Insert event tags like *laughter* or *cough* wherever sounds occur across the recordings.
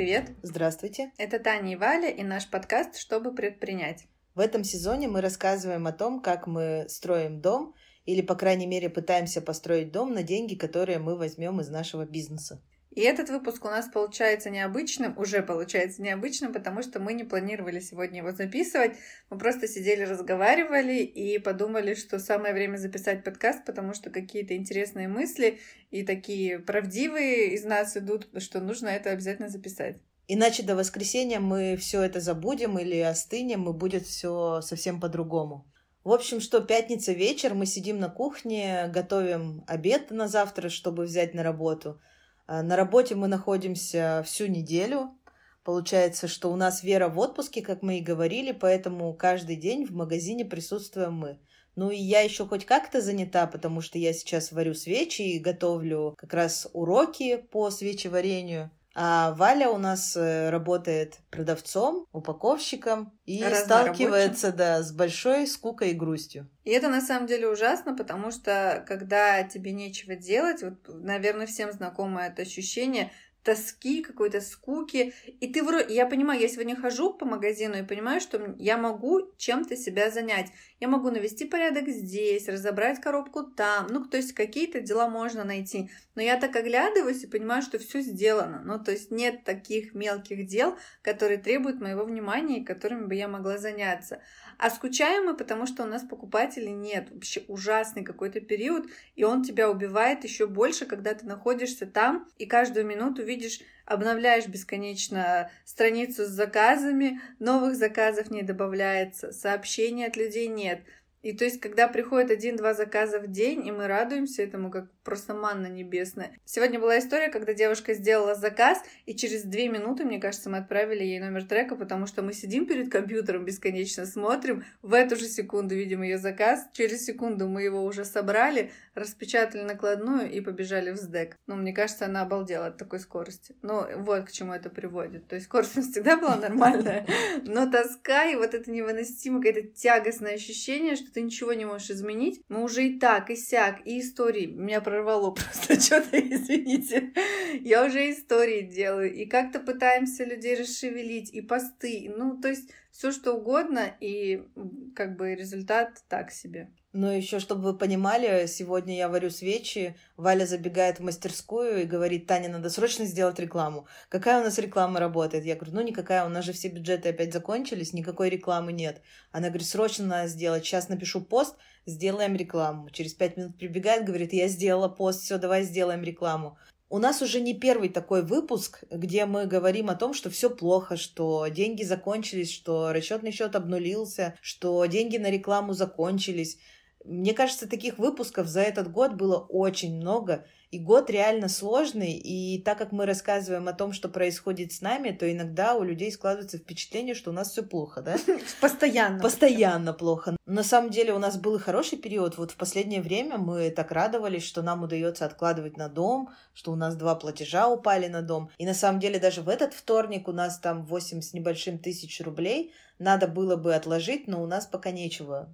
привет! Здравствуйте! Это Таня и Валя и наш подкаст «Чтобы предпринять». В этом сезоне мы рассказываем о том, как мы строим дом или, по крайней мере, пытаемся построить дом на деньги, которые мы возьмем из нашего бизнеса. И этот выпуск у нас получается необычным, уже получается необычным, потому что мы не планировали сегодня его записывать. Мы просто сидели, разговаривали и подумали, что самое время записать подкаст, потому что какие-то интересные мысли и такие правдивые из нас идут, что нужно это обязательно записать. Иначе до воскресенья мы все это забудем или остынем, и будет все совсем по-другому. В общем, что пятница вечер, мы сидим на кухне, готовим обед на завтра, чтобы взять на работу – на работе мы находимся всю неделю. Получается, что у нас Вера в отпуске, как мы и говорили, поэтому каждый день в магазине присутствуем мы. Ну и я еще хоть как-то занята, потому что я сейчас варю свечи и готовлю как раз уроки по свечеварению. А Валя у нас э, работает продавцом, упаковщиком и сталкивается да, с большой скукой и грустью. И это на самом деле ужасно, потому что когда тебе нечего делать, вот, наверное, всем знакомо это ощущение, тоски, какой-то скуки. И ты вроде... Я понимаю, я сегодня хожу по магазину и понимаю, что я могу чем-то себя занять. Я могу навести порядок здесь, разобрать коробку там. Ну, то есть какие-то дела можно найти. Но я так оглядываюсь и понимаю, что все сделано. Ну, то есть нет таких мелких дел, которые требуют моего внимания и которыми бы я могла заняться. А скучаем мы, потому что у нас покупателей нет. Вообще ужасный какой-то период, и он тебя убивает еще больше, когда ты находишься там и каждую минуту видишь, обновляешь бесконечно страницу с заказами, новых заказов не добавляется, сообщений от людей нет – и то есть, когда приходит один-два заказа в день, и мы радуемся этому, как просто манна небесная. Сегодня была история, когда девушка сделала заказ, и через две минуты, мне кажется, мы отправили ей номер трека, потому что мы сидим перед компьютером бесконечно, смотрим, в эту же секунду видим ее заказ, через секунду мы его уже собрали, распечатали накладную и побежали в СДЭК. Ну, мне кажется, она обалдела от такой скорости. Ну, вот к чему это приводит. То есть скорость *laughs* всегда была нормальная, но тоска и вот это невыносимое какое-то тягостное ощущение, что ты ничего не можешь изменить. Мы уже и так, и сяк, и истории. Меня прорвало *laughs* просто что-то, извините. Я уже истории делаю. И как-то пытаемся людей расшевелить, и посты. Ну, то есть все что угодно, и как бы результат так себе. Но еще, чтобы вы понимали, сегодня я варю свечи, Валя забегает в мастерскую и говорит, Таня, надо срочно сделать рекламу. Какая у нас реклама работает? Я говорю, ну никакая, у нас же все бюджеты опять закончились, никакой рекламы нет. Она говорит, срочно надо сделать, сейчас напишу пост, сделаем рекламу. Через пять минут прибегает, говорит, я сделала пост, все, давай сделаем рекламу. У нас уже не первый такой выпуск, где мы говорим о том, что все плохо, что деньги закончились, что расчетный счет обнулился, что деньги на рекламу закончились. Мне кажется, таких выпусков за этот год было очень много. И год реально сложный, и так как мы рассказываем о том, что происходит с нами, то иногда у людей складывается впечатление, что у нас все плохо, да? *laughs* Постоянно. Постоянно плохо. На самом деле у нас был и хороший период. Вот в последнее время мы так радовались, что нам удается откладывать на дом, что у нас два платежа упали на дом. И на самом деле даже в этот вторник у нас там 8 с небольшим тысяч рублей надо было бы отложить, но у нас пока нечего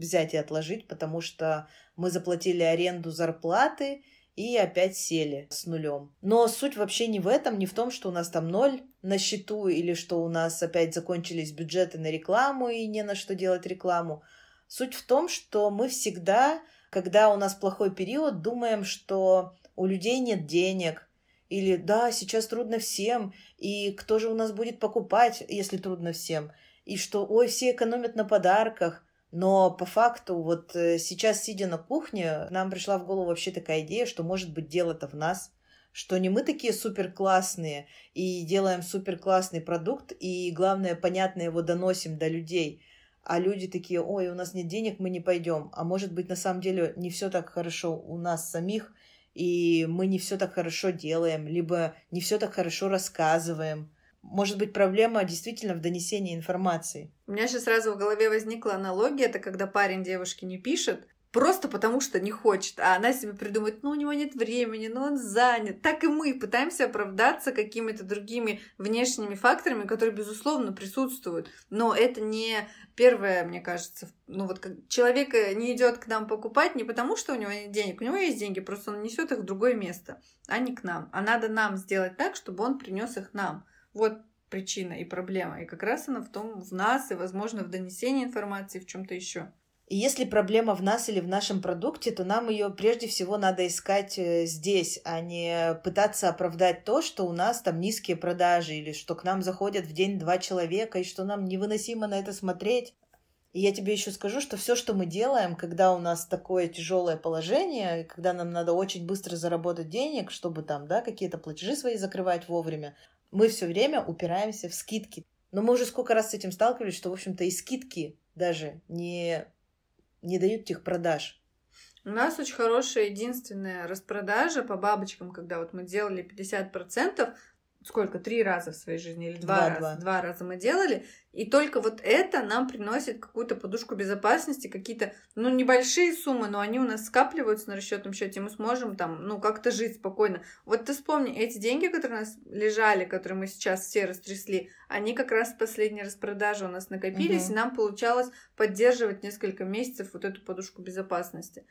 взять и отложить, потому что мы заплатили аренду зарплаты и опять сели с нулем. Но суть вообще не в этом, не в том, что у нас там ноль на счету или что у нас опять закончились бюджеты на рекламу и не на что делать рекламу. Суть в том, что мы всегда, когда у нас плохой период, думаем, что у людей нет денег, или да, сейчас трудно всем, и кто же у нас будет покупать, если трудно всем, и что ой, все экономят на подарках, но по факту, вот э, сейчас, сидя на кухне, нам пришла в голову вообще такая идея, что, может быть, дело-то в нас, что не мы такие супер классные и делаем супер классный продукт, и, главное, понятно, его доносим до людей, а люди такие, ой, у нас нет денег, мы не пойдем. А может быть, на самом деле, не все так хорошо у нас самих, и мы не все так хорошо делаем, либо не все так хорошо рассказываем может быть проблема действительно в донесении информации. У меня сейчас сразу в голове возникла аналогия, это когда парень девушке не пишет, просто потому что не хочет, а она себе придумает, ну у него нет времени, ну он занят. Так и мы пытаемся оправдаться какими-то другими внешними факторами, которые, безусловно, присутствуют. Но это не первое, мне кажется. Ну вот как человек не идет к нам покупать не потому, что у него нет денег, у него есть деньги, просто он несет их в другое место, а не к нам. А надо нам сделать так, чтобы он принес их нам. Вот причина и проблема. И как раз она в том, в нас, и, возможно, в донесении информации, в чем-то еще. И если проблема в нас или в нашем продукте, то нам ее прежде всего надо искать э, здесь, а не пытаться оправдать то, что у нас там низкие продажи, или что к нам заходят в день два человека, и что нам невыносимо на это смотреть. И я тебе еще скажу, что все, что мы делаем, когда у нас такое тяжелое положение, когда нам надо очень быстро заработать денег, чтобы там, да, какие-то платежи свои закрывать вовремя, мы все время упираемся в скидки. Но мы уже сколько раз с этим сталкивались, что, в общем-то, и скидки даже не не дают тех продаж. У нас очень хорошая единственная распродажа по бабочкам, когда вот мы делали 50%, сколько, три раза в своей жизни или два, два раза? Два. два раза мы делали. И только вот это нам приносит какую-то подушку безопасности, какие-то, ну, небольшие суммы, но они у нас скапливаются на расчетном счете, мы сможем там, ну, как-то жить спокойно. Вот ты вспомни, эти деньги, которые у нас лежали, которые мы сейчас все растрясли, они как раз в последней распродаже у нас накопились, угу. и нам получалось поддерживать несколько месяцев вот эту подушку безопасности.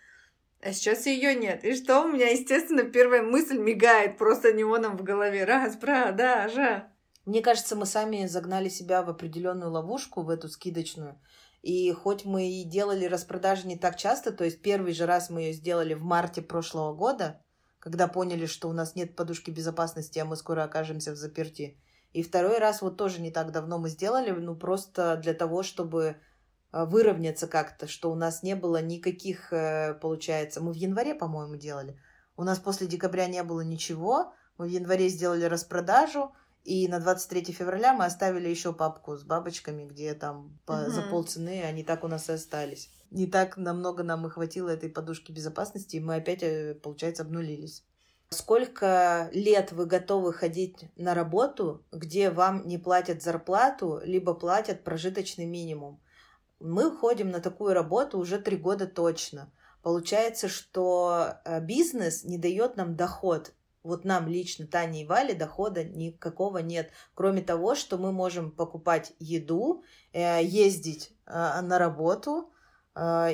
А сейчас ее нет. И что у меня, естественно, первая мысль мигает просто неоном в голове. Раз, продажа. Мне кажется, мы сами загнали себя в определенную ловушку, в эту скидочную. И хоть мы и делали распродажи не так часто, то есть первый же раз мы ее сделали в марте прошлого года, когда поняли, что у нас нет подушки безопасности, а мы скоро окажемся в заперти. И второй раз вот тоже не так давно мы сделали, ну просто для того, чтобы выровняться как-то, что у нас не было никаких, э, получается, мы в январе, по-моему, делали. У нас после декабря не было ничего. Мы в январе сделали распродажу, и на 23 февраля мы оставили еще папку с бабочками, где там по, угу. за полцены они так у нас и остались. Не так намного нам и хватило этой подушки безопасности, и мы опять, э, получается, обнулились. Сколько лет вы готовы ходить на работу, где вам не платят зарплату, либо платят прожиточный минимум? Мы ходим на такую работу уже три года точно. Получается, что э, бизнес не дает нам доход. Вот нам лично, Тане и Вале, дохода никакого нет. Кроме того, что мы можем покупать еду, э, ездить э, на работу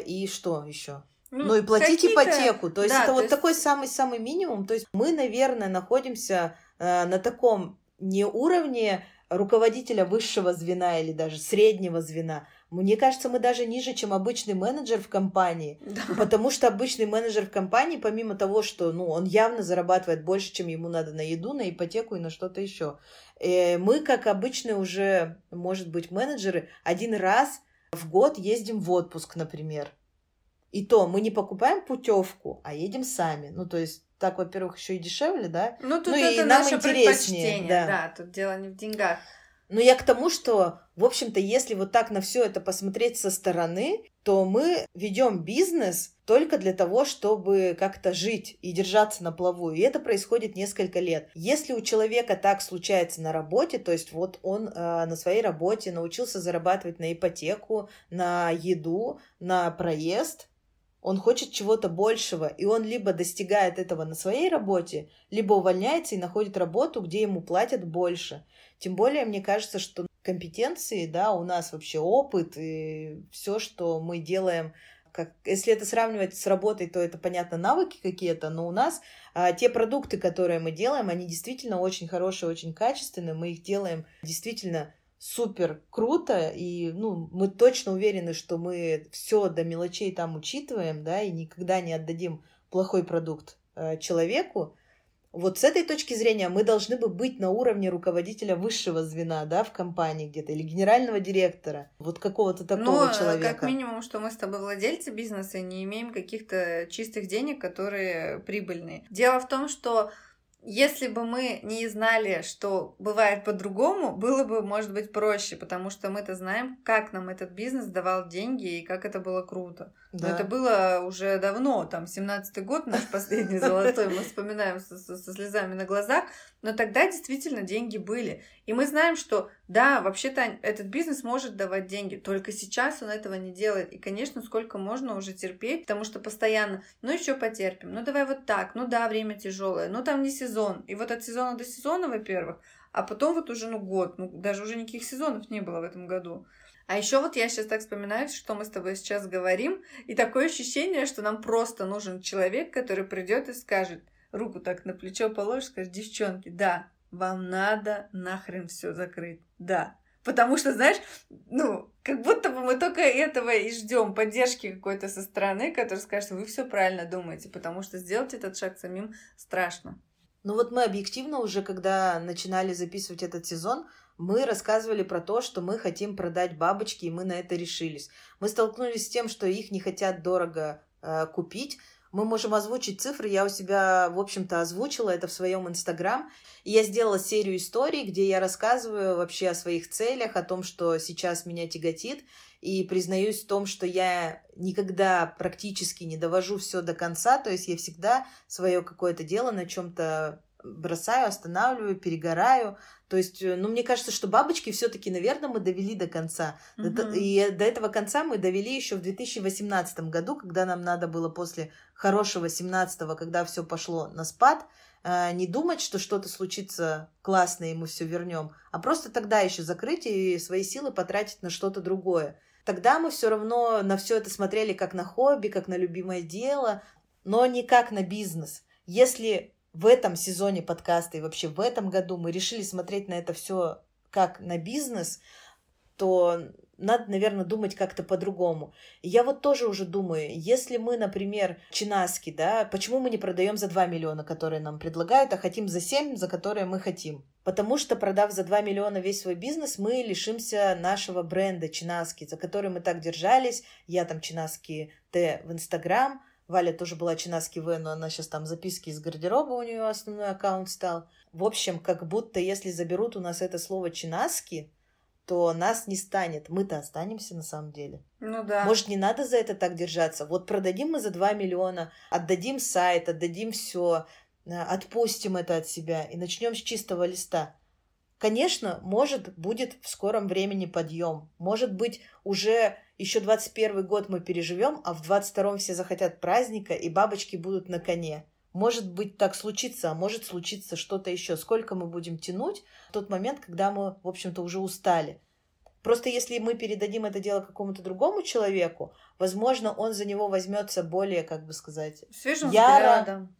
и что еще? Ну, ну и платить ипотеку. То есть да, это то вот есть... такой самый-самый минимум. То есть мы, наверное, находимся на таком не уровне руководителя высшего звена или даже среднего звена, мне кажется, мы даже ниже, чем обычный менеджер в компании. Да. Потому что обычный менеджер в компании, помимо того, что ну, он явно зарабатывает больше, чем ему надо на еду, на ипотеку и на что-то еще. Э, мы, как обычные уже, может быть, менеджеры, один раз в год ездим в отпуск, например. И то мы не покупаем путевку, а едем сами. Ну, то есть так, во-первых, еще и дешевле, да? Ну, тут ну, это и нам наше интереснее. Да. да, тут дело не в деньгах. Но я к тому, что, в общем-то, если вот так на все это посмотреть со стороны, то мы ведем бизнес только для того, чтобы как-то жить и держаться на плаву. И это происходит несколько лет. Если у человека так случается на работе, то есть вот он э, на своей работе научился зарабатывать на ипотеку, на еду, на проезд, он хочет чего-то большего, и он либо достигает этого на своей работе, либо увольняется и находит работу, где ему платят больше. Тем более, мне кажется, что компетенции, да, у нас вообще опыт и все, что мы делаем как, если это сравнивать с работой, то это, понятно, навыки какие-то, но у нас а, те продукты, которые мы делаем, они действительно очень хорошие, очень качественные, мы их делаем действительно супер круто, и ну, мы точно уверены, что мы все до мелочей там учитываем, да, и никогда не отдадим плохой продукт э, человеку, вот с этой точки зрения мы должны бы быть на уровне руководителя высшего звена, да, в компании где-то, или генерального директора, вот какого-то такого Но, человека. как минимум, что мы с тобой владельцы бизнеса не имеем каких-то чистых денег, которые прибыльные. Дело в том, что если бы мы не знали, что бывает по-другому, было бы, может быть, проще, потому что мы-то знаем, как нам этот бизнес давал деньги и как это было круто. Да. Но это было уже давно, там, 17-й год, наш последний золотой, мы вспоминаем со, со, со слезами на глазах, но тогда действительно деньги были. И мы знаем, что, да, вообще-то этот бизнес может давать деньги, только сейчас он этого не делает. И, конечно, сколько можно уже терпеть, потому что постоянно, ну еще потерпим, ну давай вот так, ну да, время тяжелое, ну там не сезон. И вот от сезона до сезона, во-первых, а потом вот уже, ну, год, ну, даже уже никаких сезонов не было в этом году. А еще вот я сейчас так вспоминаю, что мы с тобой сейчас говорим, и такое ощущение, что нам просто нужен человек, который придет и скажет, руку так на плечо положишь, скажет, девчонки, да, вам надо нахрен все закрыть. Да. Потому что, знаешь, ну, как будто бы мы только этого и ждем поддержки какой-то со стороны, которая скажет, вы все правильно думаете, потому что сделать этот шаг самим страшно. Ну вот мы объективно уже, когда начинали записывать этот сезон, мы рассказывали про то, что мы хотим продать бабочки, и мы на это решились. Мы столкнулись с тем, что их не хотят дорого э, купить. Мы можем озвучить цифры. Я у себя, в общем-то, озвучила это в своем инстаграм. И я сделала серию историй, где я рассказываю вообще о своих целях, о том, что сейчас меня тяготит. И признаюсь в том, что я никогда практически не довожу все до конца. То есть я всегда свое какое-то дело на чем-то бросаю, останавливаю, перегораю. То есть, э, ну, мне кажется, что бабочки все-таки, наверное, мы довели до конца. Mm-hmm. И до этого конца мы довели еще в 2018 году, когда нам надо было после хорошего 17-го, когда все пошло на спад, э, не думать, что что-то случится классное, и мы все вернем, а просто тогда еще закрыть и свои силы потратить на что-то другое. Тогда мы все равно на все это смотрели как на хобби, как на любимое дело, но не как на бизнес. Если в этом сезоне подкаста и вообще в этом году мы решили смотреть на это все как на бизнес, то надо, наверное, думать как-то по-другому. я вот тоже уже думаю, если мы, например, чинаски, да, почему мы не продаем за 2 миллиона, которые нам предлагают, а хотим за 7, за которые мы хотим? Потому что, продав за 2 миллиона весь свой бизнес, мы лишимся нашего бренда Чинаски, за который мы так держались. Я там Чинаски Т в Инстаграм, Валя тоже была Чинаски В, но она сейчас там записки из гардероба, у нее основной аккаунт стал. В общем, как будто если заберут у нас это слово Чинаски, то нас не станет. Мы-то останемся на самом деле. Ну да. Может, не надо за это так держаться? Вот продадим мы за 2 миллиона, отдадим сайт, отдадим все, э, отпустим это от себя и начнем с чистого листа. Конечно, может, будет в скором времени подъем. Может быть, уже еще 21 год мы переживем, а в 22-м все захотят праздника, и бабочки будут на коне. Может быть, так случится, а может случиться что-то еще. Сколько мы будем тянуть в тот момент, когда мы, в общем-то, уже устали. Просто если мы передадим это дело какому-то другому человеку, возможно, он за него возьмется более, как бы сказать, Свежим яро, взглядом.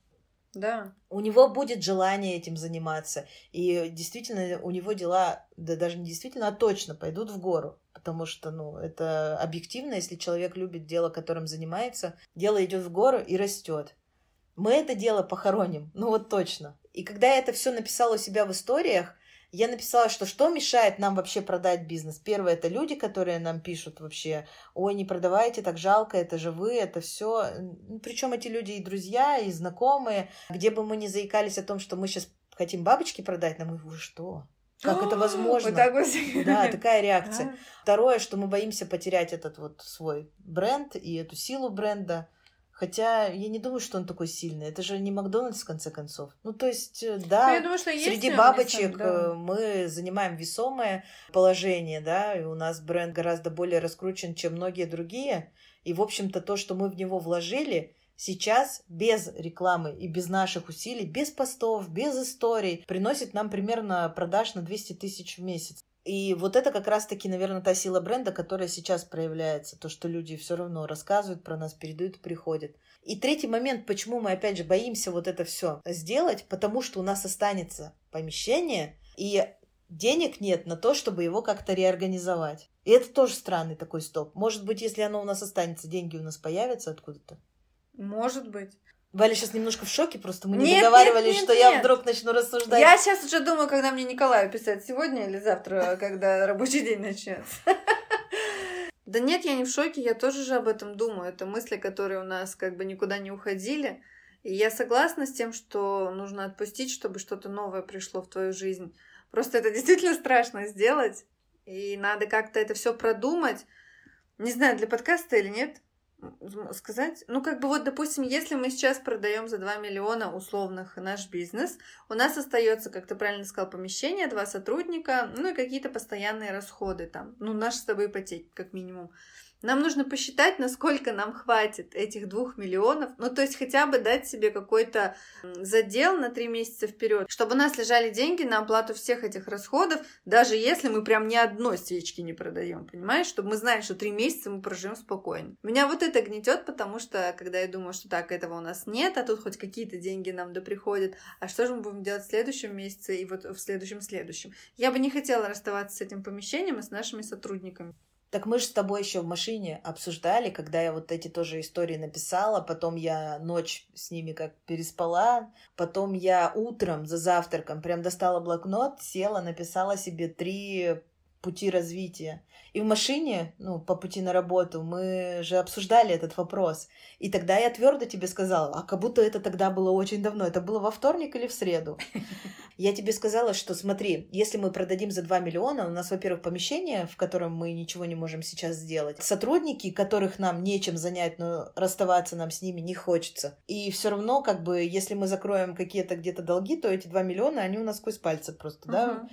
Да. У него будет желание этим заниматься. И действительно, у него дела, да даже не действительно, а точно пойдут в гору. Потому что, ну, это объективно, если человек любит дело, которым занимается, дело идет в гору и растет. Мы это дело похороним, ну вот точно. И когда я это все написала у себя в историях, я написала, что что мешает нам вообще продать бизнес. Первое, это люди, которые нам пишут вообще, ой, не продавайте, так жалко, это же вы, это все. Причем эти люди и друзья, и знакомые, где бы мы ни заикались о том, что мы сейчас хотим бабочки продать, нам вы что? Как это возможно? Вот так вот. Да, такая реакция. Второе, что мы боимся потерять этот вот свой бренд и эту силу бренда. Хотя я не думаю, что он такой сильный. Это же не Макдональдс, в конце концов. Ну, то есть, э, да, ну, думаю, что среди бабочек да. Э, мы занимаем весомое положение, да, и у нас бренд гораздо более раскручен, чем многие другие. И, в общем-то, то, что мы в него вложили, сейчас без рекламы и без наших усилий, без постов, без историй, приносит нам примерно продаж на 200 тысяч в месяц. И вот это как раз-таки, наверное, та сила бренда, которая сейчас проявляется. То, что люди все равно рассказывают про нас, передают, приходят. И третий момент, почему мы, опять же, боимся вот это все сделать, потому что у нас останется помещение, и денег нет на то, чтобы его как-то реорганизовать. И это тоже странный такой стоп. Может быть, если оно у нас останется, деньги у нас появятся откуда-то? Может быть. Валя сейчас немножко в шоке, просто мы не нет, договаривались, нет, нет, что нет. я вдруг начну рассуждать. Я сейчас уже думаю, когда мне Николаю писать, сегодня или завтра, *laughs* когда рабочий день начнется. *laughs* Да нет, я не в шоке, я тоже же об этом думаю. Это мысли, которые у нас как бы никуда не уходили. И я согласна с тем, что нужно отпустить, чтобы что-то новое пришло в твою жизнь. Просто это *laughs* действительно страшно сделать. И надо как-то это все продумать. Не знаю, для подкаста или нет сказать? Ну, как бы вот, допустим, если мы сейчас продаем за 2 миллиона условных наш бизнес, у нас остается, как ты правильно сказал, помещение, два сотрудника, ну и какие-то постоянные расходы там, ну, наши с тобой ипотеки, как минимум. Нам нужно посчитать, насколько нам хватит этих двух миллионов. Ну, то есть хотя бы дать себе какой-то задел на три месяца вперед, чтобы у нас лежали деньги на оплату всех этих расходов, даже если мы прям ни одной свечки не продаем, понимаешь? Чтобы мы знали, что три месяца мы проживем спокойно. Меня вот это гнетет, потому что когда я думаю, что так, этого у нас нет, а тут хоть какие-то деньги нам да приходят, а что же мы будем делать в следующем месяце и вот в следующем-следующем? Я бы не хотела расставаться с этим помещением и с нашими сотрудниками. Так мы же с тобой еще в машине обсуждали, когда я вот эти тоже истории написала, потом я ночь с ними как переспала, потом я утром за завтраком прям достала блокнот, села, написала себе три пути развития. И в машине, ну, по пути на работу, мы же обсуждали этот вопрос. И тогда я твердо тебе сказала, а как будто это тогда было очень давно. Это было во вторник или в среду? *laughs* Я тебе сказала, что смотри, если мы продадим за 2 миллиона, у нас, во-первых, помещение, в котором мы ничего не можем сейчас сделать. Сотрудники, которых нам нечем занять, но расставаться нам с ними не хочется. И все равно, как бы, если мы закроем какие-то где-то долги, то эти 2 миллиона, они у нас сквозь пальцы просто, да?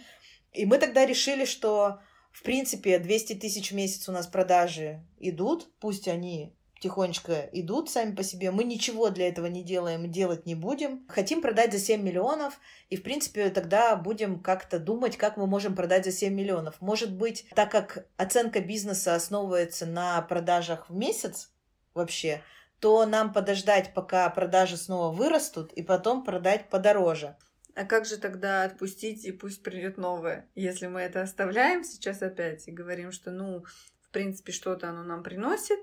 И мы тогда решили, что, в принципе, 200 тысяч в месяц у нас продажи идут, пусть они тихонечко идут сами по себе. Мы ничего для этого не делаем, делать не будем. Хотим продать за 7 миллионов, и, в принципе, тогда будем как-то думать, как мы можем продать за 7 миллионов. Может быть, так как оценка бизнеса основывается на продажах в месяц вообще, то нам подождать, пока продажи снова вырастут, и потом продать подороже. А как же тогда отпустить и пусть придет новое? Если мы это оставляем сейчас опять и говорим, что, ну, в принципе, что-то оно нам приносит,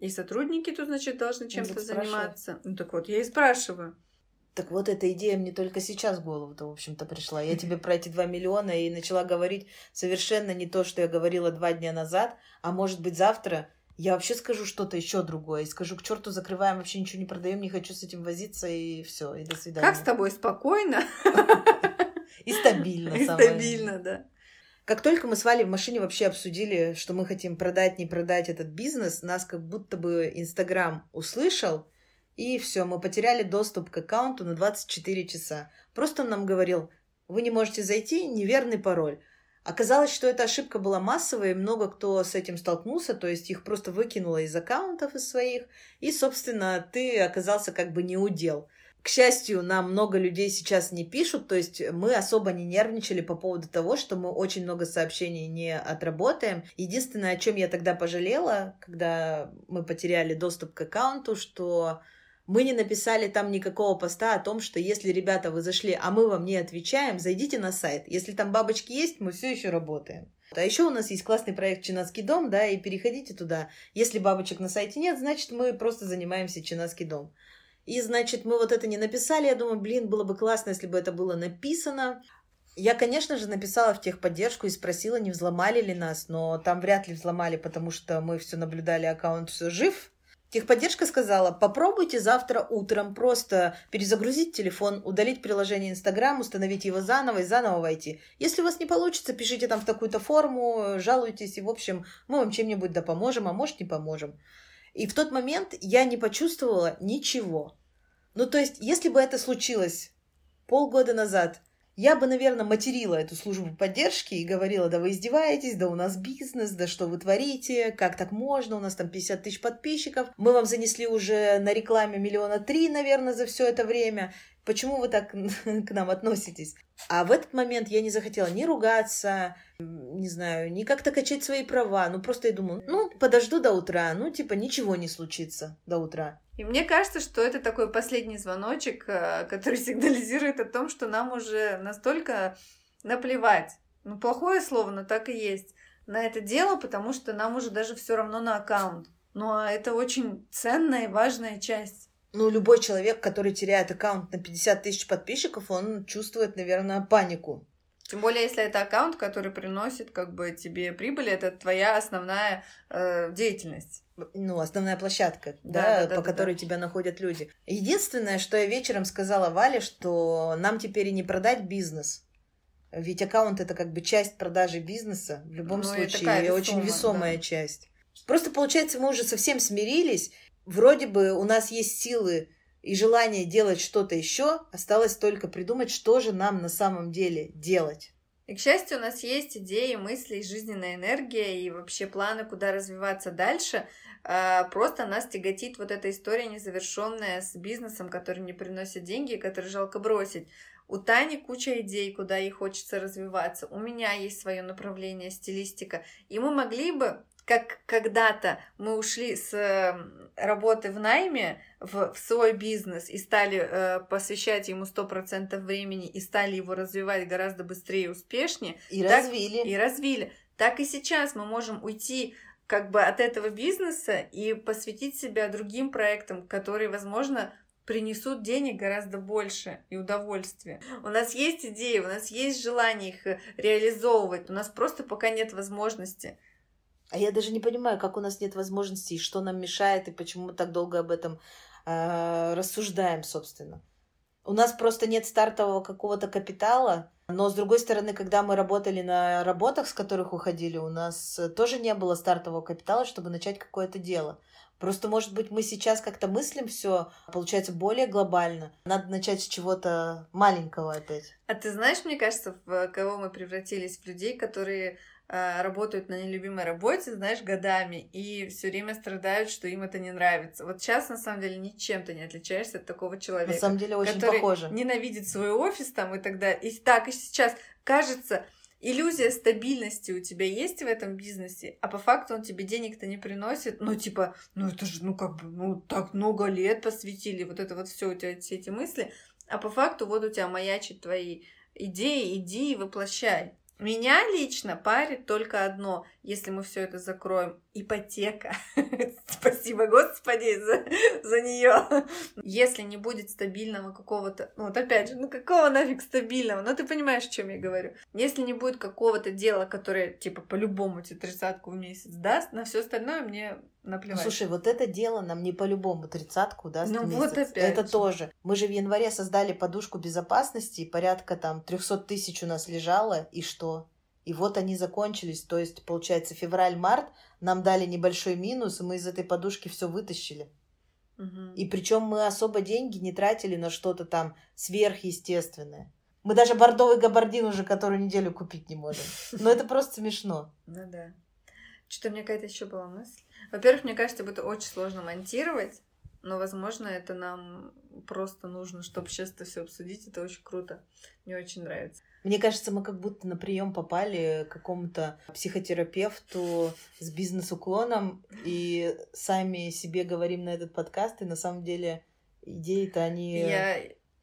и сотрудники тут, значит, должны чем-то заниматься. Ну так вот, я и спрашиваю. Так вот, эта идея мне только сейчас в голову-то, в общем-то, пришла. Я тебе про эти два миллиона и начала говорить совершенно не то, что я говорила два дня назад, а может быть завтра я вообще скажу что-то еще другое. И скажу, к черту закрываем, вообще ничего не продаем, не хочу с этим возиться, и все, и до свидания. Как с тобой спокойно? *laughs* И стабильно. И стабильно, да. Как только мы с Валей в машине вообще обсудили, что мы хотим продать, не продать этот бизнес, нас как будто бы Инстаграм услышал, и все, мы потеряли доступ к аккаунту на 24 часа. Просто он нам говорил, вы не можете зайти, неверный пароль. Оказалось, что эта ошибка была массовая, и много кто с этим столкнулся, то есть их просто выкинуло из аккаунтов из своих, и, собственно, ты оказался как бы не удел. К счастью, нам много людей сейчас не пишут, то есть мы особо не нервничали по поводу того, что мы очень много сообщений не отработаем. Единственное, о чем я тогда пожалела, когда мы потеряли доступ к аккаунту, что мы не написали там никакого поста о том, что если, ребята, вы зашли, а мы вам не отвечаем, зайдите на сайт. Если там бабочки есть, мы все еще работаем. А еще у нас есть классный проект «Чинаский дом», да, и переходите туда. Если бабочек на сайте нет, значит, мы просто занимаемся «Чинаский дом». И, значит, мы вот это не написали. Я думаю, блин, было бы классно, если бы это было написано. Я, конечно же, написала в техподдержку и спросила, не взломали ли нас, но там вряд ли взломали, потому что мы все наблюдали, аккаунт все жив. Техподдержка сказала, попробуйте завтра утром просто перезагрузить телефон, удалить приложение Инстаграм, установить его заново и заново войти. Если у вас не получится, пишите там в такую-то форму, жалуйтесь, и, в общем, мы вам чем-нибудь да поможем, а может, не поможем. И в тот момент я не почувствовала ничего. Ну, то есть, если бы это случилось полгода назад, я бы, наверное, материла эту службу поддержки и говорила, да вы издеваетесь, да у нас бизнес, да что вы творите, как так можно, у нас там 50 тысяч подписчиков, мы вам занесли уже на рекламе миллиона три, наверное, за все это время, почему вы так *laughs* к нам относитесь? А в этот момент я не захотела ни ругаться, не знаю, ни как-то качать свои права. Ну, просто я думаю, ну, подожду до утра, ну, типа, ничего не случится до утра. И мне кажется, что это такой последний звоночек, э, *laughs* который сигнализирует о том, что нам уже настолько наплевать. Ну, плохое слово, но так и есть. На это дело, потому что нам уже даже все равно на аккаунт. Ну, а это очень ценная и важная часть. Ну, любой человек, который теряет аккаунт на 50 тысяч подписчиков, он чувствует, наверное, панику. Тем более, если это аккаунт, который приносит как бы тебе прибыль, это твоя основная э, деятельность. Ну, основная площадка, да, да, да, по да, которой да. тебя находят люди. Единственное, что я вечером сказала Вале, что нам теперь и не продать бизнес. Ведь аккаунт это как бы часть продажи бизнеса в любом ну, случае, и, такая весома, очень весомая да. часть. Просто получается, мы уже совсем смирились вроде бы у нас есть силы и желание делать что-то еще, осталось только придумать, что же нам на самом деле делать. И, к счастью, у нас есть идеи, мысли, жизненная энергия и вообще планы, куда развиваться дальше. А, просто нас тяготит вот эта история незавершенная с бизнесом, который не приносит деньги и который жалко бросить. У Тани куча идей, куда ей хочется развиваться. У меня есть свое направление, стилистика. И мы могли бы как когда-то мы ушли с эм, работы в найме в, в свой бизнес и стали э, посвящать ему 100% времени и стали его развивать гораздо быстрее и успешнее. И так, развили. И развили. Так и сейчас мы можем уйти как бы от этого бизнеса и посвятить себя другим проектам, которые, возможно, принесут денег гораздо больше и удовольствия. У нас есть идеи, у нас есть желание их э, реализовывать, у нас просто пока нет возможности. А я даже не понимаю, как у нас нет возможностей, что нам мешает и почему мы так долго об этом э, рассуждаем, собственно. У нас просто нет стартового какого-то капитала, но с другой стороны, когда мы работали на работах, с которых уходили, у нас тоже не было стартового капитала, чтобы начать какое-то дело. Просто, может быть, мы сейчас как-то мыслим все, получается, более глобально. Надо начать с чего-то маленького опять. А ты знаешь, мне кажется, в кого мы превратились? В людей, которые работают на нелюбимой работе, знаешь, годами, и все время страдают, что им это не нравится. Вот сейчас, на самом деле, ничем ты не отличаешься от такого человека. На самом деле, очень который похоже. ненавидит свой офис там и тогда. И так, и сейчас кажется, иллюзия стабильности у тебя есть в этом бизнесе, а по факту он тебе денег-то не приносит. Ну, типа, ну это же, ну как бы, ну так много лет посвятили, вот это вот все у тебя, все эти мысли. А по факту вот у тебя маячат твои идеи, иди и воплощай. Меня лично парит только одно, если мы все это закроем. Ипотека. *laughs* Спасибо, Господи, за, за нее. Если не будет стабильного какого-то... Ну, вот опять же, ну какого нафиг стабильного? Ну, ты понимаешь, о чем я говорю. Если не будет какого-то дела, которое, типа, по-любому тебе тридцатку в месяц даст, на все остальное мне наплевать. Ну, слушай, вот это дело нам не по-любому тридцатку даст ну, месяц. Вот опять это же. тоже. Мы же в январе создали подушку безопасности, и порядка там 300 тысяч у нас лежало, и что? И вот они закончились, то есть, получается, февраль-март нам дали небольшой минус, и мы из этой подушки все вытащили. Угу. И причем мы особо деньги не тратили на что-то там сверхъестественное. Мы даже бордовый габардин уже которую неделю купить не можем. Но это просто смешно. Ну да. Что-то у меня какая-то еще была мысль. Во-первых, мне кажется, будет очень сложно монтировать, но, возможно, это нам просто нужно, чтобы сейчас это все обсудить. Это очень круто. Мне очень нравится. Мне кажется, мы как будто на прием попали к какому-то психотерапевту с бизнес-уклоном и сами себе говорим на этот подкаст, и на самом деле идеи-то они... Я...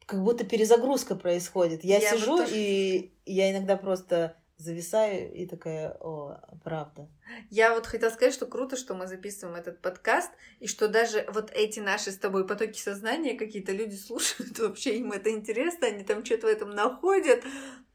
Как будто перезагрузка происходит. Я, Я сижу, вот тоже- и я иногда просто зависаю и такая, о, правда. Я вот хотела сказать, что круто, что мы записываем этот подкаст, и что даже вот эти наши с тобой потоки сознания какие-то люди слушают, *laughs* вообще им это интересно, они там что-то в этом находят,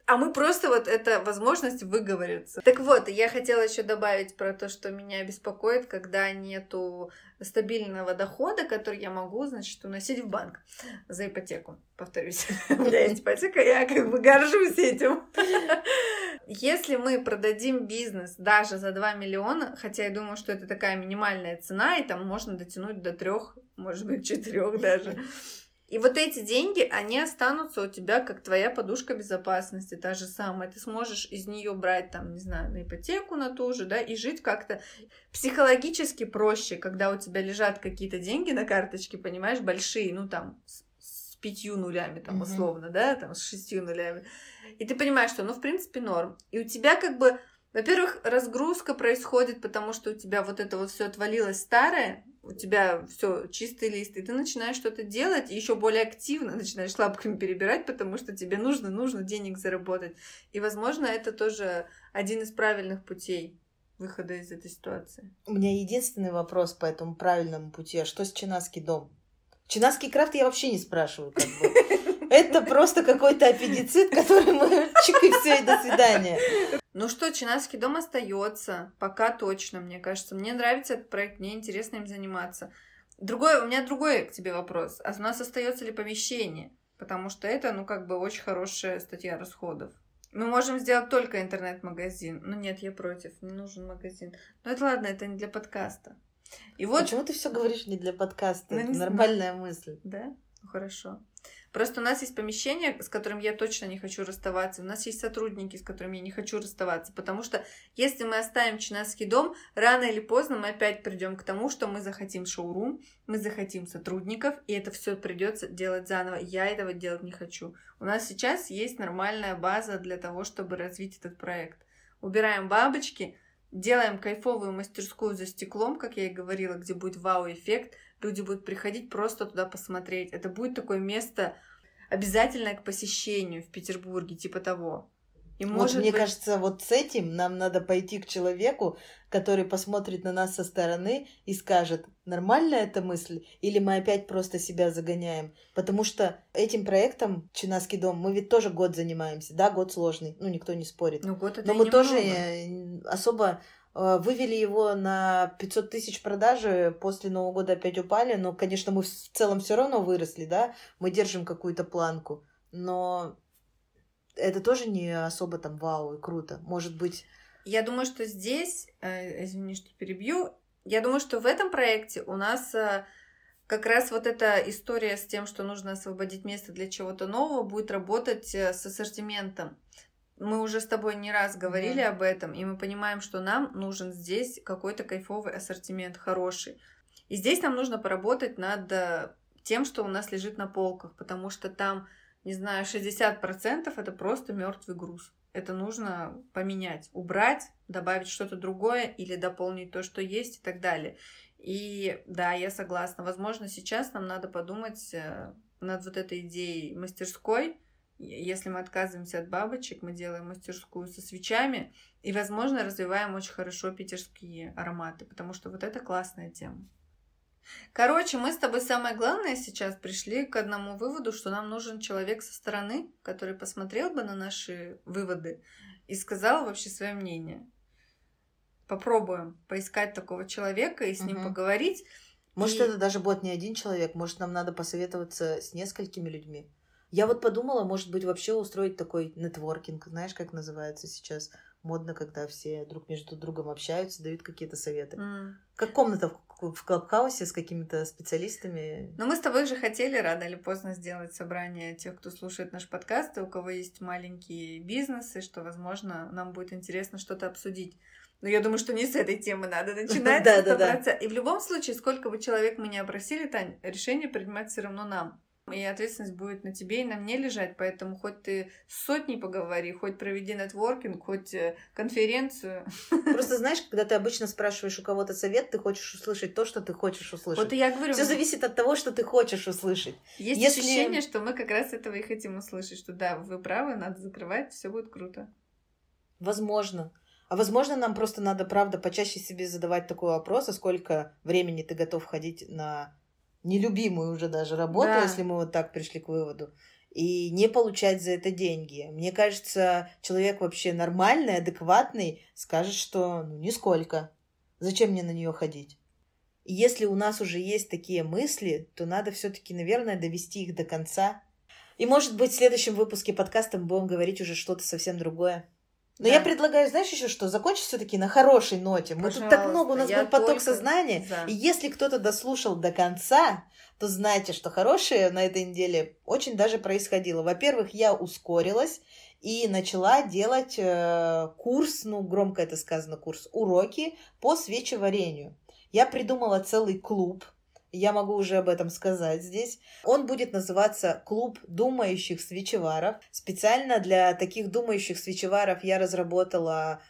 а мы просто вот это возможность выговориться. Так вот, я хотела еще добавить про то, что меня беспокоит, когда нету стабильного дохода, который я могу, значит, уносить в банк за ипотеку. Повторюсь, *laughs* у меня есть ипотека, я как бы горжусь этим. *laughs* Если мы продадим бизнес даже за 2 миллиона, хотя я думаю, что это такая минимальная цена, и там можно дотянуть до трех, может быть, четырех даже. И вот эти деньги, они останутся у тебя как твоя подушка безопасности, та же самая. Ты сможешь из нее брать, там, не знаю, на ипотеку на ту же, да, и жить как-то психологически проще, когда у тебя лежат какие-то деньги на карточке, понимаешь, большие, ну, там, пятью нулями, там, Мгм. условно, да, там, с шестью нулями. И ты понимаешь, что, ну, в принципе, норм. И у тебя как бы, во-первых, разгрузка происходит, потому что у тебя вот это вот все отвалилось старое, у тебя все чистый лист, и ты начинаешь что-то делать, и еще более активно начинаешь лапками перебирать, потому что тебе нужно, нужно денег заработать. И, возможно, это тоже один из правильных путей выхода из этой ситуации. У меня единственный вопрос по этому правильному пути. А что с Чинаский дом? Чинаский крафт я вообще не спрашиваю. Как бы. Это просто какой-то аппендицит, который мы чик и все, и до свидания. Ну что, Чинаский дом остается, пока точно, мне кажется. Мне нравится этот проект, мне интересно им заниматься. Другой, у меня другой к тебе вопрос. А у нас остается ли помещение? Потому что это, ну, как бы очень хорошая статья расходов. Мы можем сделать только интернет-магазин. Ну нет, я против, не нужен магазин. Но это ладно, это не для подкаста. И вот, Почему ты все говоришь не для подкаста? Ну, Это не знаю. нормальная мысль. да, ну хорошо. Просто у нас есть помещение, с которым я точно не хочу расставаться. У нас есть сотрудники, с которыми я не хочу расставаться. Потому что если мы оставим Чинаский дом, рано или поздно мы опять придем к тому, что мы захотим шоурум, мы захотим сотрудников, и это все придется делать заново. Я этого делать не хочу. У нас сейчас есть нормальная база для того, чтобы развить этот проект. Убираем бабочки, делаем кайфовую мастерскую за стеклом, как я и говорила, где будет вау-эффект, люди будут приходить просто туда посмотреть. Это будет такое место обязательное к посещению в Петербурге, типа того. И вот может мне быть... кажется, вот с этим нам надо пойти к человеку, который посмотрит на нас со стороны и скажет, нормальная эта мысль, или мы опять просто себя загоняем. Потому что этим проектом Чинаский дом мы ведь тоже год занимаемся. Да, год сложный, ну никто не спорит. Ну, год это Но мы тоже особо Э, вывели его на 500 тысяч продажи, после Нового года опять упали, но, конечно, мы в целом все равно выросли, да, мы держим какую-то планку, но это тоже не особо там вау и круто, может быть... Я думаю, что здесь, э, извини, что перебью, я думаю, что в этом проекте у нас э, как раз вот эта история с тем, что нужно освободить место для чего-то нового, будет работать с ассортиментом мы уже с тобой не раз говорили да. об этом, и мы понимаем, что нам нужен здесь какой-то кайфовый ассортимент, хороший. И здесь нам нужно поработать над э, тем, что у нас лежит на полках, потому что там, не знаю, 60% это просто мертвый груз. Это нужно поменять, убрать, добавить что-то другое или дополнить то, что есть и так далее. И да, я согласна. Возможно, сейчас нам надо подумать э, над вот этой идеей мастерской, если мы отказываемся от бабочек, мы делаем мастерскую со свечами и, возможно, развиваем очень хорошо питерские ароматы, потому что вот это классная тема. Короче, мы с тобой самое главное сейчас пришли к одному выводу, что нам нужен человек со стороны, который посмотрел бы на наши выводы и сказал вообще свое мнение. Попробуем поискать такого человека и с ним угу. поговорить. Может, и... это даже будет не один человек, может, нам надо посоветоваться с несколькими людьми. Я вот подумала, может быть, вообще устроить такой нетворкинг, знаешь, как называется сейчас модно, когда все друг между другом общаются, дают какие-то советы. Mm. Как комната в, в Клабхаусе с какими-то специалистами. Но мы с тобой же хотели рано или поздно сделать собрание тех, кто слушает наш подкаст, и у кого есть маленькие бизнесы, что, возможно, нам будет интересно что-то обсудить. Но я думаю, что не с этой темы надо начинать. *laughs* Да, да, да. И в любом случае, сколько бы человек мы не опросили, Тань, решение принимать все равно нам и ответственность будет на тебе и на мне лежать, поэтому хоть ты с сотней поговори, хоть проведи нетворкинг, хоть э, конференцию. *laughs* Просто знаешь, когда ты обычно спрашиваешь у кого-то совет, ты хочешь услышать то, что ты хочешь услышать. Вот я говорю. Все зависит от того, что ты хочешь услышать. Есть Если... ощущение, что мы как раз этого и хотим услышать, что да, вы правы, надо закрывать, все будет круто. Возможно. А возможно, нам просто надо, правда, почаще себе задавать такой вопрос, а сколько времени ты готов ходить на нелюбимую уже даже работу, да. если мы вот так пришли к выводу, и не получать за это деньги. Мне кажется, человек вообще нормальный, адекватный скажет, что ну нисколько. Зачем мне на нее ходить? И если у нас уже есть такие мысли, то надо все-таки, наверное, довести их до конца. И, может быть, в следующем выпуске подкаста мы будем говорить уже что-то совсем другое. Но да. я предлагаю, знаешь, еще что, закончить все-таки на хорошей ноте. Мы Пожалуйста, тут так много, у нас был поток сознания. За. И если кто-то дослушал до конца, то знайте, что хорошее на этой неделе очень даже происходило. Во-первых, я ускорилась и начала делать э, курс, ну, громко это сказано, курс, уроки по свечеварению. Я придумала целый клуб, я могу уже об этом сказать здесь. Он будет называться «Клуб думающих свечеваров». Специально для таких думающих свечеваров я разработала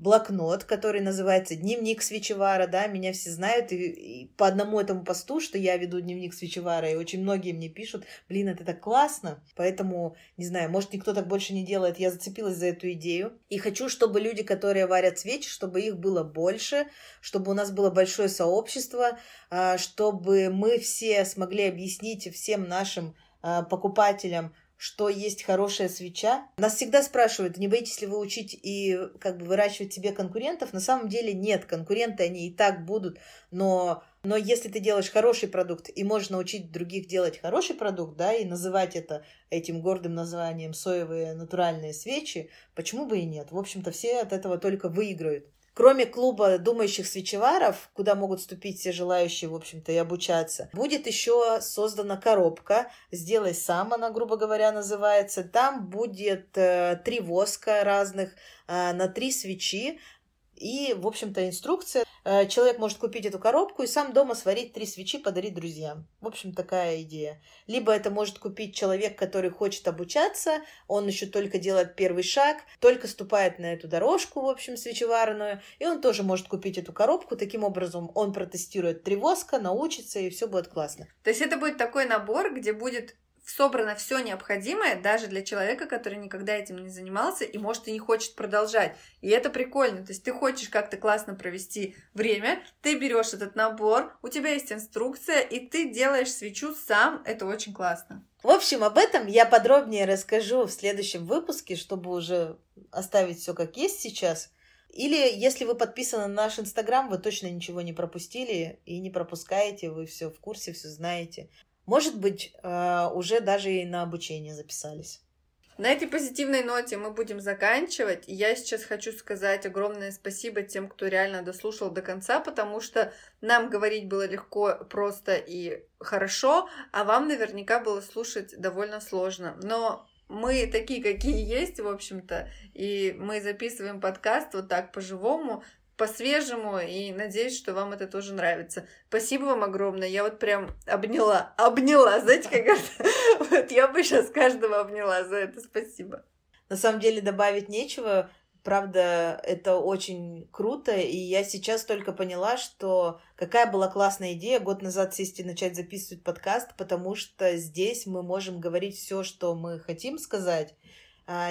блокнот, который называется «Дневник свечевара», да, меня все знают, и, и по одному этому посту, что я веду дневник свечевара, и очень многие мне пишут, блин, это так классно, поэтому, не знаю, может, никто так больше не делает, я зацепилась за эту идею, и хочу, чтобы люди, которые варят свечи, чтобы их было больше, чтобы у нас было большое сообщество, а, чтобы мы все смогли объяснить всем нашим а, покупателям, что есть хорошая свеча. Нас всегда спрашивают, не боитесь ли вы учить и как бы выращивать себе конкурентов? На самом деле нет, конкуренты они и так будут, но, но если ты делаешь хороший продукт и можешь научить других делать хороший продукт, да, и называть это этим гордым названием соевые натуральные свечи, почему бы и нет? В общем-то, все от этого только выиграют. Кроме клуба думающих свечеваров, куда могут вступить все желающие, в общем-то, и обучаться, будет еще создана коробка «Сделай сам», она, грубо говоря, называется. Там будет э, три воска разных э, на три свечи, и, в общем-то, инструкция. Э, человек может купить эту коробку и сам дома сварить три свечи, подарить друзьям. В общем, такая идея. Либо это может купить человек, который хочет обучаться, он еще только делает первый шаг, только ступает на эту дорожку, в общем, свечеварную, и он тоже может купить эту коробку. Таким образом, он протестирует три воска, научится, и все будет классно. То есть это будет такой набор, где будет собрано все необходимое даже для человека, который никогда этим не занимался и, может, и не хочет продолжать. И это прикольно. То есть ты хочешь как-то классно провести время, ты берешь этот набор, у тебя есть инструкция, и ты делаешь свечу сам. Это очень классно. В общем, об этом я подробнее расскажу в следующем выпуске, чтобы уже оставить все как есть сейчас. Или если вы подписаны на наш инстаграм, вы точно ничего не пропустили и не пропускаете, вы все в курсе, все знаете. Может быть, э, уже даже и на обучение записались. На этой позитивной ноте мы будем заканчивать. Я сейчас хочу сказать огромное спасибо тем, кто реально дослушал до конца, потому что нам говорить было легко, просто и хорошо, а вам наверняка было слушать довольно сложно. Но мы такие, какие есть, в общем-то, и мы записываем подкаст вот так по-живому, по-свежему, и надеюсь, что вам это тоже нравится. Спасибо вам огромное. Я вот прям обняла, обняла, знаете, как это? *laughs* Вот я бы сейчас каждого обняла за это. Спасибо. На самом деле добавить нечего. Правда, это очень круто, и я сейчас только поняла, что какая была классная идея год назад сесть и начать записывать подкаст, потому что здесь мы можем говорить все, что мы хотим сказать,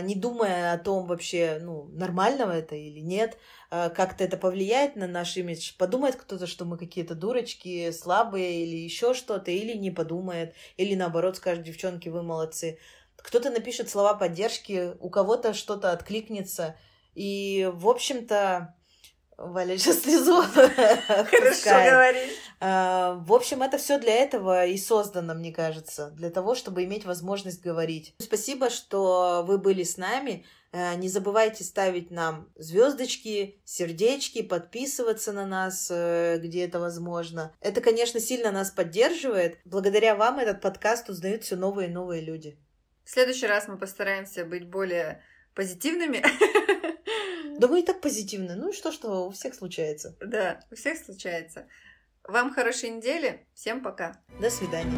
не думая о том вообще, ну, нормального это или нет, а, как-то это повлияет на наш имидж. Подумает кто-то, что мы какие-то дурочки, слабые или еще что-то, или не подумает, или наоборот скажет, девчонки, вы молодцы. Кто-то напишет слова поддержки, у кого-то что-то откликнется. И, в общем-то, Валя сейчас слезу. *laughs* Хорошо говоришь. А, в общем, это все для этого и создано, мне кажется, для того, чтобы иметь возможность говорить. Спасибо, что вы были с нами. А, не забывайте ставить нам звездочки, сердечки, подписываться на нас, э, где это возможно. Это, конечно, сильно нас поддерживает. Благодаря вам этот подкаст узнают все новые и новые люди. В следующий раз мы постараемся быть более позитивными. *laughs* Да вы и так позитивны. Ну и что, что у всех случается. Да, у всех случается. Вам хорошей недели. Всем пока. До свидания.